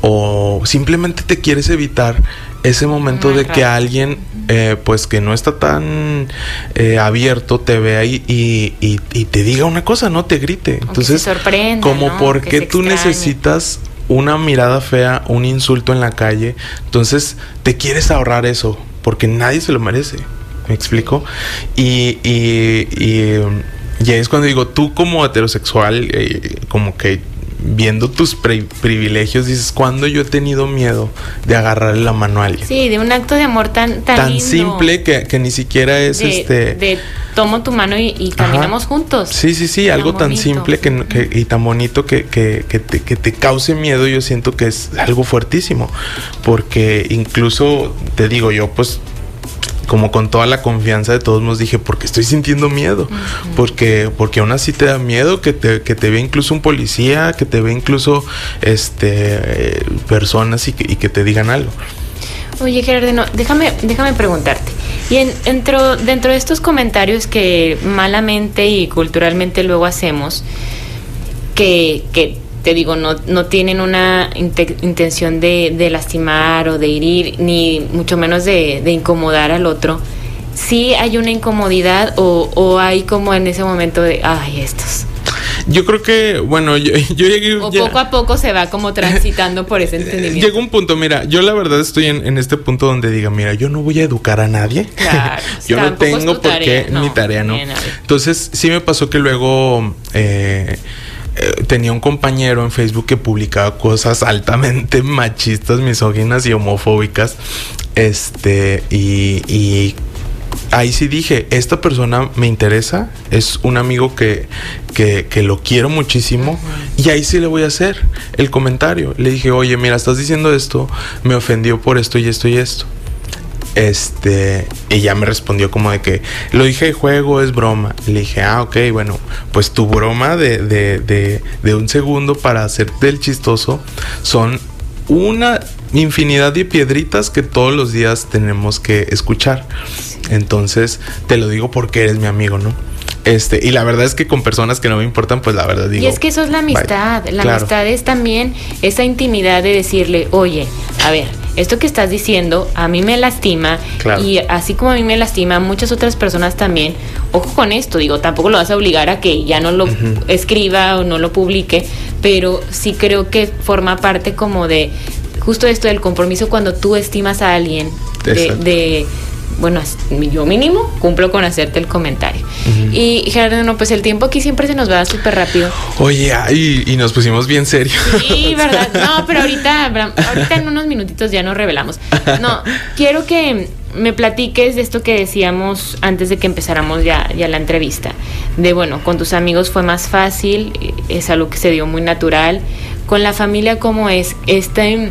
o, simplemente te quieres evitar ese momento de que alguien, eh, pues que no está tan eh, abierto, te vea y, y, te diga una cosa, no te grite. Entonces, como porque tú necesitas una mirada fea, un insulto en la calle, entonces te quieres ahorrar eso, porque nadie se lo merece. ¿Me explico? Y, y, Y es cuando digo, tú como heterosexual, eh, como que viendo tus pri- privilegios, dices, ¿cuándo yo he tenido miedo de agarrarle la mano a alguien? Sí, de un acto de amor tan, tan, Tan lindo. simple que, que ni siquiera es de, este... de tomo tu mano y, y caminamos juntos. Sí, sí, sí, algo tan bonito. simple que, que- y tan bonito que, que, que te, que te cause miedo, yo siento que es algo fuertísimo. Porque incluso, te digo yo, pues como con toda la confianza de todos nos dije, porque estoy sintiendo miedo. Porque, porque aún así te da miedo que te, que te ve incluso un policía, que te ve incluso este eh, personas y que, y que te digan algo. Oye, Gerardo, no, déjame, déjame preguntarte. Y en- dentro, dentro de estos comentarios que malamente y culturalmente luego hacemos, que, que te digo, no, no tienen una inte- intención de, de lastimar o de herir, ni mucho menos de, de incomodar al otro, sí hay una incomodidad o, o hay como en ese momento de, ay, estos. Yo creo que, bueno, yo, yo llegué... O ya- poco a poco se va como transitando por ese entendimiento. Llega un punto, mira, yo la verdad estoy en, en este punto donde diga, mira, yo no voy a educar a nadie. Claro, yo no tengo por tarea, qué no, mi tarea, ¿no? Entonces, sí me pasó que luego eh, eh, tenía un compañero en Facebook que publicaba cosas altamente machistas, misóginas y homofóbicas. Este, y, y ahí sí dije, esta persona me interesa, es un amigo que, que, que lo quiero muchísimo y ahí sí le voy a hacer el comentario. Le dije, oye, mira, estás diciendo esto, me ofendió por esto y esto y esto. Este, y ya me respondió como de que lo dije de juego, es broma. Le dije, ah, ok, bueno, pues tu broma de, de, de, de un segundo para hacerte el chistoso son una infinidad de piedritas que todos los días tenemos que escuchar. Entonces, te lo digo porque eres mi amigo, ¿no? Este, y la verdad es que con personas que no me importan, pues la verdad digo. y es que eso es la amistad. La Claro. amistad es también esa intimidad de decirle, oye, a ver, esto que estás diciendo a mí me lastima Claro. y así como a mí me lastima, a muchas otras personas también. Ojo con esto, digo, tampoco lo vas a obligar a que ya no lo escriba o no lo publique, pero sí creo que forma parte como de justo esto del compromiso cuando tú estimas a alguien de, de bueno, yo mínimo cumplo con hacerte el comentario. Y Gerardo, no, pues el tiempo aquí siempre se nos va súper rápido. Oye, ay, y nos pusimos bien serios. Sí, verdad. No, pero ahorita, ahorita en unos minutitos ya nos revelamos. No, quiero que me platiques de esto que decíamos antes de que empezáramos ya, ya la entrevista. De bueno, con tus amigos fue más fácil, es algo que se dio muy natural. Con la familia, ¿cómo es? Este.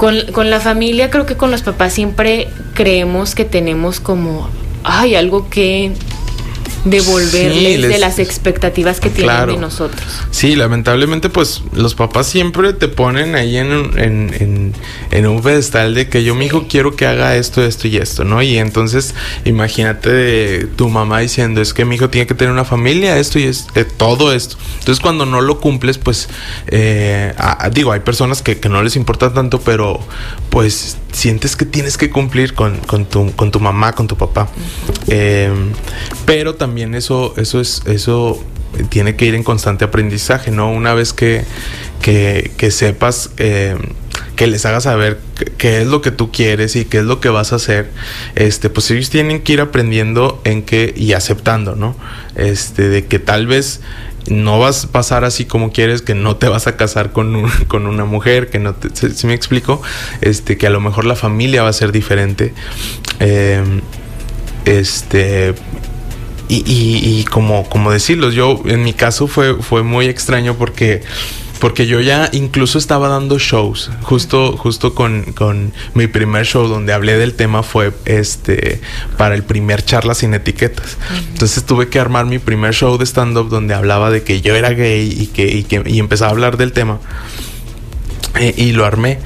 Con, con la familia, creo que con los papás siempre creemos que tenemos como, ay, algo que devolverles Sí, les- de las expectativas que tienen Claro. de nosotros. Sí, lamentablemente, pues los papás siempre te ponen ahí en un, en, en- en un pedestal de que yo, mi hijo, quiero que haga esto, esto y esto, ¿no? Y entonces, imagínate de tu mamá diciendo, es que mi hijo tiene que tener una familia, esto y es, eh, todo esto. Entonces, cuando no lo cumples, pues, eh, digo, hay personas que, que no les importa tanto, pero pues sientes que tienes que cumplir con, con tu, con tu mamá, con tu papá. Eh, pero también eso, eso es, eso tiene que ir en constante aprendizaje, ¿no? Una vez que, que, que sepas, eh, que les hagas saber qué- es lo que tú quieres y qué es lo que vas a hacer, este, pues ellos tienen que ir aprendiendo en qué y aceptando, ¿no? Este, de que tal vez no vas a pasar así como quieres, que no te vas a casar con, con una mujer, que no te, ¿sí, sí me explico? Este, que a lo mejor la familia va a ser diferente. Eh, este y, y, y como, como decirlo, yo en mi caso fue, fue muy extraño porque, porque yo ya incluso estaba dando shows. Justo, justo con, con mi primer show donde hablé del tema fue este para el primer charla sin etiquetas. Entonces tuve que armar mi primer show de stand-up donde hablaba de que yo era gay y que, y que y empezaba a hablar del tema. Eh, y lo armé.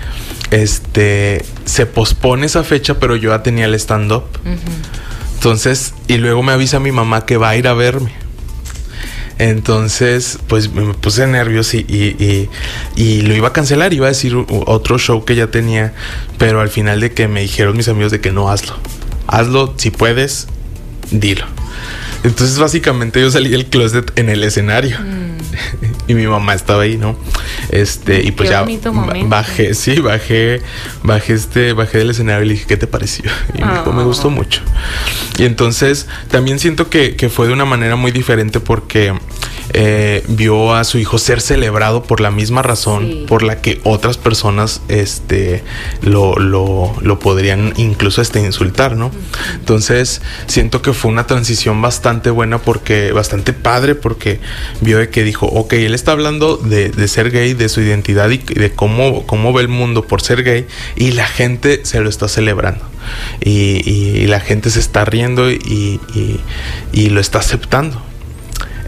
Este se pospone esa fecha, pero yo ya tenía el stand-up. Entonces, y luego me avisa mi mamá que va a ir a verme. Entonces, pues me puse nervios y, y, y- lo iba a cancelar, iba a decir otro show que ya tenía, pero al final de que me dijeron mis amigos de que no hazlo. Hazlo, si puedes, dilo. Entonces, básicamente yo salí del closet en el escenario. y mi mamá estaba ahí, ¿no? Este, y pues Qué ya momento. bajé, sí, bajé, bajé este, bajé del escenario y le dije, ¿qué te pareció? Y me dijo, me Ah. gustó mucho. Y entonces también siento que, que fue de una manera muy diferente porque eh, vio a su hijo ser celebrado por la misma razón Sí. por la que otras personas este, lo, lo, lo podrían incluso este, insultar, ¿no? Entonces siento que fue una transición bastante buena porque, bastante padre porque vio de que dijo, ok, él está hablando de, ser gay, de su identidad y de cómo, cómo ve el mundo por ser gay y la gente se lo está celebrando. Y, la gente se está riendo y lo está aceptando.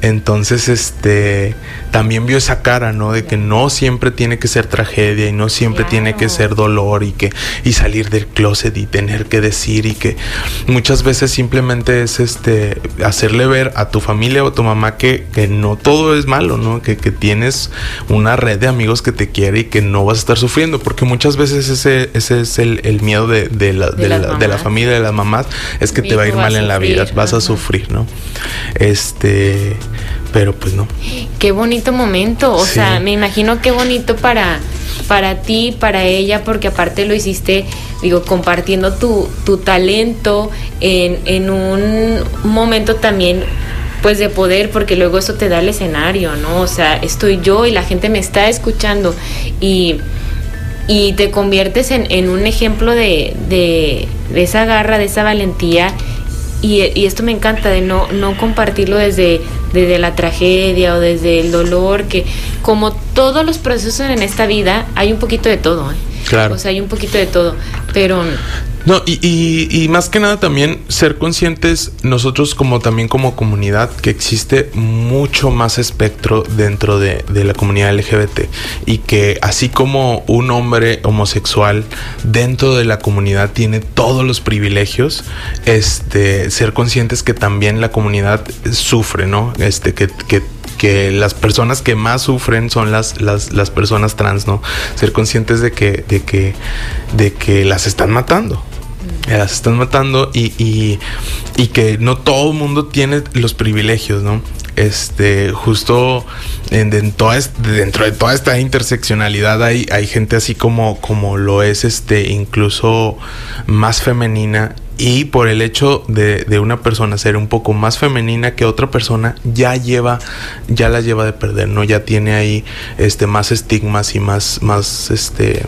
Entonces, este, también vio esa cara, ¿no? De que no siempre tiene que ser tragedia y no siempre tiene que ser dolor y que y salir del closet y tener que decir y que muchas veces simplemente es este hacerle ver a tu familia o a tu mamá que, que no todo es malo, ¿no? Que, que tienes una red de amigos que te quiere y que no vas a estar sufriendo, porque muchas veces ese, ese es el, el miedo de, de la, De la- de la mamás. familia, de las mamás, es que te va a ir a mal en la vida, vas a sufrir, ¿no? Este, pero pues no. Qué bonito momento, o Sí. sea, me imagino qué bonito para para ti, para ella, porque aparte lo hiciste, digo, compartiendo tu, tu talento en, en un momento también pues de poder, porque luego eso te da el escenario, ¿no? O sea, estoy yo y la gente me está escuchando y, y te conviertes en, en un ejemplo de, de, de esa garra, de esa valentía y, y esto me encanta de no, no compartirlo desde, desde la tragedia o desde el dolor, que como todos los procesos en esta vida hay un poquito de todo, ¿eh? Claro. O sea, hay un poquito de todo, pero No, y, y- y más que nada también ser conscientes nosotros como también como comunidad que existe mucho más espectro dentro de, de la comunidad LGBT y que así como un hombre homosexual dentro de la comunidad tiene todos los privilegios, este, ser conscientes que también la comunidad sufre, ¿no? Este, que, que que las personas que más sufren son las, las, las personas trans, ¿no? Ser conscientes de que, de que, de que las están matando. Las están matando y, y, y que no todo mundo tiene los privilegios, ¿no? Este, justo en, en dentro de toda esta interseccionalidad hay, hay gente así como, como lo es este, incluso más femenina y por el hecho de, de una persona ser un poco más femenina que otra persona ya lleva ya la lleva de perder no ya tiene ahí este más estigmas y más más este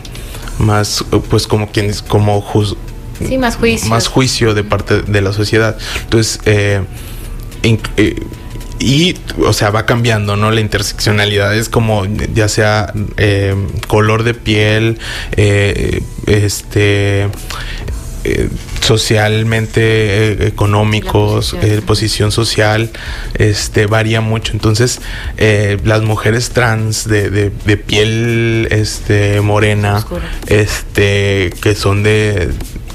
más pues como quien es- como sí, más juicio. más juicio de parte de la sociedad entonces eh, eh, y, o sea, va cambiando, ¿no? La interseccionalidad es como, ya sea eh, color de piel, eh, este, eh, socialmente económicos, posición. posición social, este, varía mucho. Entonces, las mujeres trans de, de- de piel, este, morena, Oscura. este, que son de,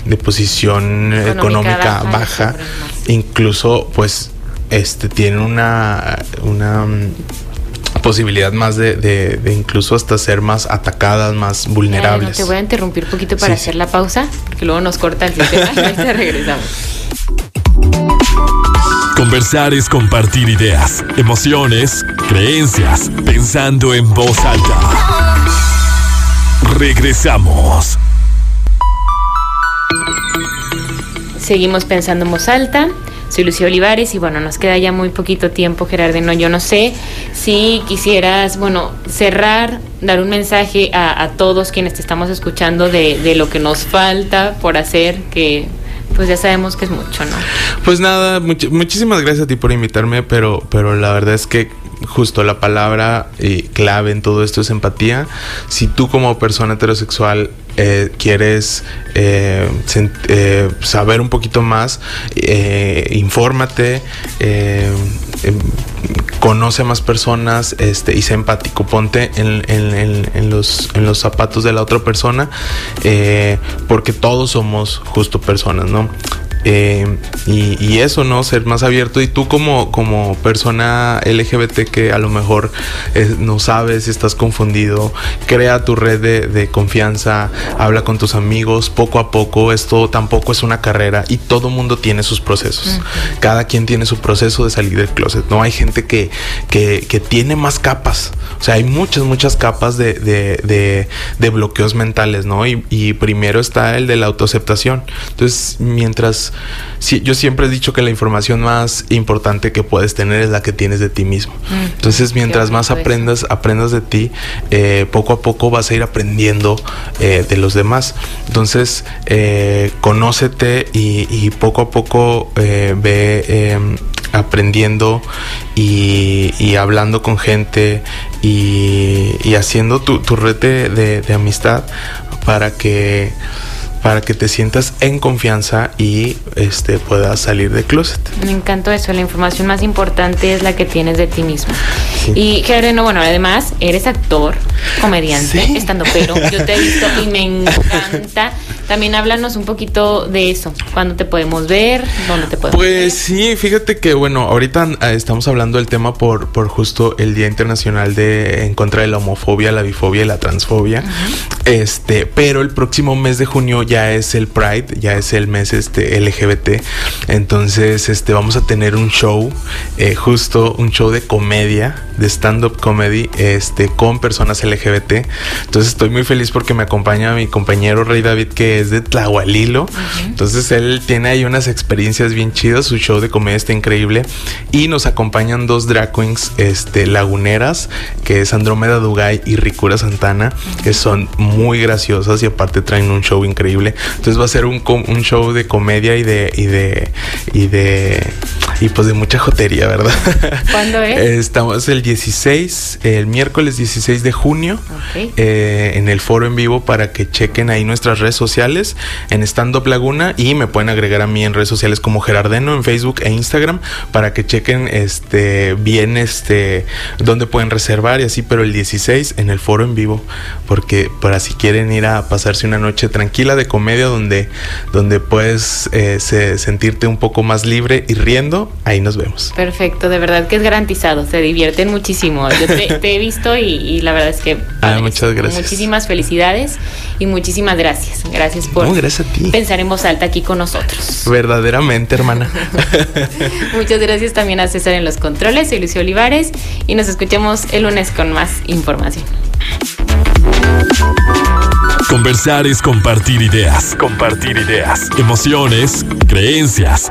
de posición Económica económica, baja, incluso, pues, este, tienen una, una mm, posibilidad más de, de- de incluso hasta ser más atacadas, más Ay, vulnerables. no, te voy a interrumpir un poquito para Sí, hacer sí. la pausa, porque luego nos corta el sistema y ahorita regresamos. Conversar es compartir ideas, emociones, creencias, pensando en voz alta. Regresamos. Seguimos pensando en voz alta. Soy Lucía Olivares y bueno, nos queda ya muy poquito tiempo, Gerardino. Yo no sé si quisieras, bueno, cerrar, dar un mensaje a, todos quienes te estamos escuchando de lo que nos falta por hacer, que pues ya sabemos que es mucho, ¿no? Pues nada, much- muchísimas gracias a ti por invitarme, pero, pero la verdad es que justo la palabra eh, clave en todo esto es empatía. Si tú como persona heterosexual eh, quieres eh, eh, saber un poquito más, eh, infórmate, em, conoce a más personas este, y sé empático. Ponte en, en- en- en los, en los zapatos de la otra persona, eh, porque todos somos justo personas, ¿no? Eh, y, eso, ¿no? Ser más abierto. Y tú como, como persona LGBT que a lo mejor eh, no sabes, estás confundido, crea tu red de, confianza, habla con tus amigos, poco a poco, esto tampoco es una carrera y todo mundo tiene sus procesos. Cada quien tiene su proceso de salir del closet, ¿no? Hay gente que, que, que tiene más capas, o sea, hay muchas, muchas capas de, de, de, bloqueos mentales, ¿no? Y, y primero está el de la autoaceptación. Entonces, mientras sí, yo siempre he dicho que la información más importante que puedes tener es la que tienes de ti mismo. Mm, Entonces, mientras más aprendas, aprendas de ti, eh, poco a poco vas a ir aprendiendo eh, de los demás. Entonces, eh, conócete y, poco a poco ve em, aprendiendo y, hablando con gente y, haciendo tu, red de amistad para que para que te sientas en confianza y este puedas salir de closet. Me encantó eso, la información más importante es la que tienes de ti mismo. Y Gereno, bueno, además eres actor, comediante, estando pero, yo te he visto y me encanta. También háblanos un poquito de eso. ¿Cuándo te podemos ver? ¿Dónde te podemos pues, ver? Pues sí, fíjate que bueno, ahorita ah, estamos hablando del tema por, por justo el Día Internacional de en contra de la homofobia, la bifobia y la transfobia. Este, pero el próximo mes de junio ya es el Pride, ya es el mes este LGBT. Entonces, este vamos a tener un show, eh, justo un show de comedia, de stand-up comedy, este, con personas LGBT. Entonces estoy muy feliz porque me acompaña mi compañero Rey David que es de Tlahualilo. Entonces él tiene ahí unas experiencias bien chidas. Su show de comedia está increíble. Y nos acompañan dos drag queens este, laguneras, que es Andrómeda Dugay y Ricura Santana, que son muy graciosas y aparte traen un show increíble. Entonces va a ser un, un show de comedia y de, y de, y de, y pues de mucha jotería, ¿verdad? ¿Cuándo es? Estamos el 16, el miércoles 16 de junio, eh, en el foro en vivo para que chequen ahí nuestras redes sociales en Stand Up Laguna y me pueden agregar a mí en redes sociales como Gerardeno en Facebook e Instagram para que chequen este bien este dónde pueden reservar y así, pero el 16 en el foro en vivo, porque para si quieren ir a pasarse una noche tranquila de comedia donde, donde puedes eh, sentirte un poco más libre y riendo, ahí nos vemos. Perfecto, de verdad que es garantizado, se divierten muchísimo. Yo te, he visto y, la verdad es que... Ah, muchas gracias. Muchísimas felicidades y muchísimas gracias. Gracias por gracias a ti. pensar en voz alta aquí con nosotros. Verdaderamente, hermana. Muchas gracias también a César en los controles. Soy Lucio Olivares y nos escuchamos el lunes con más información. Conversar es compartir ideas. Compartir ideas. Emociones, creencias.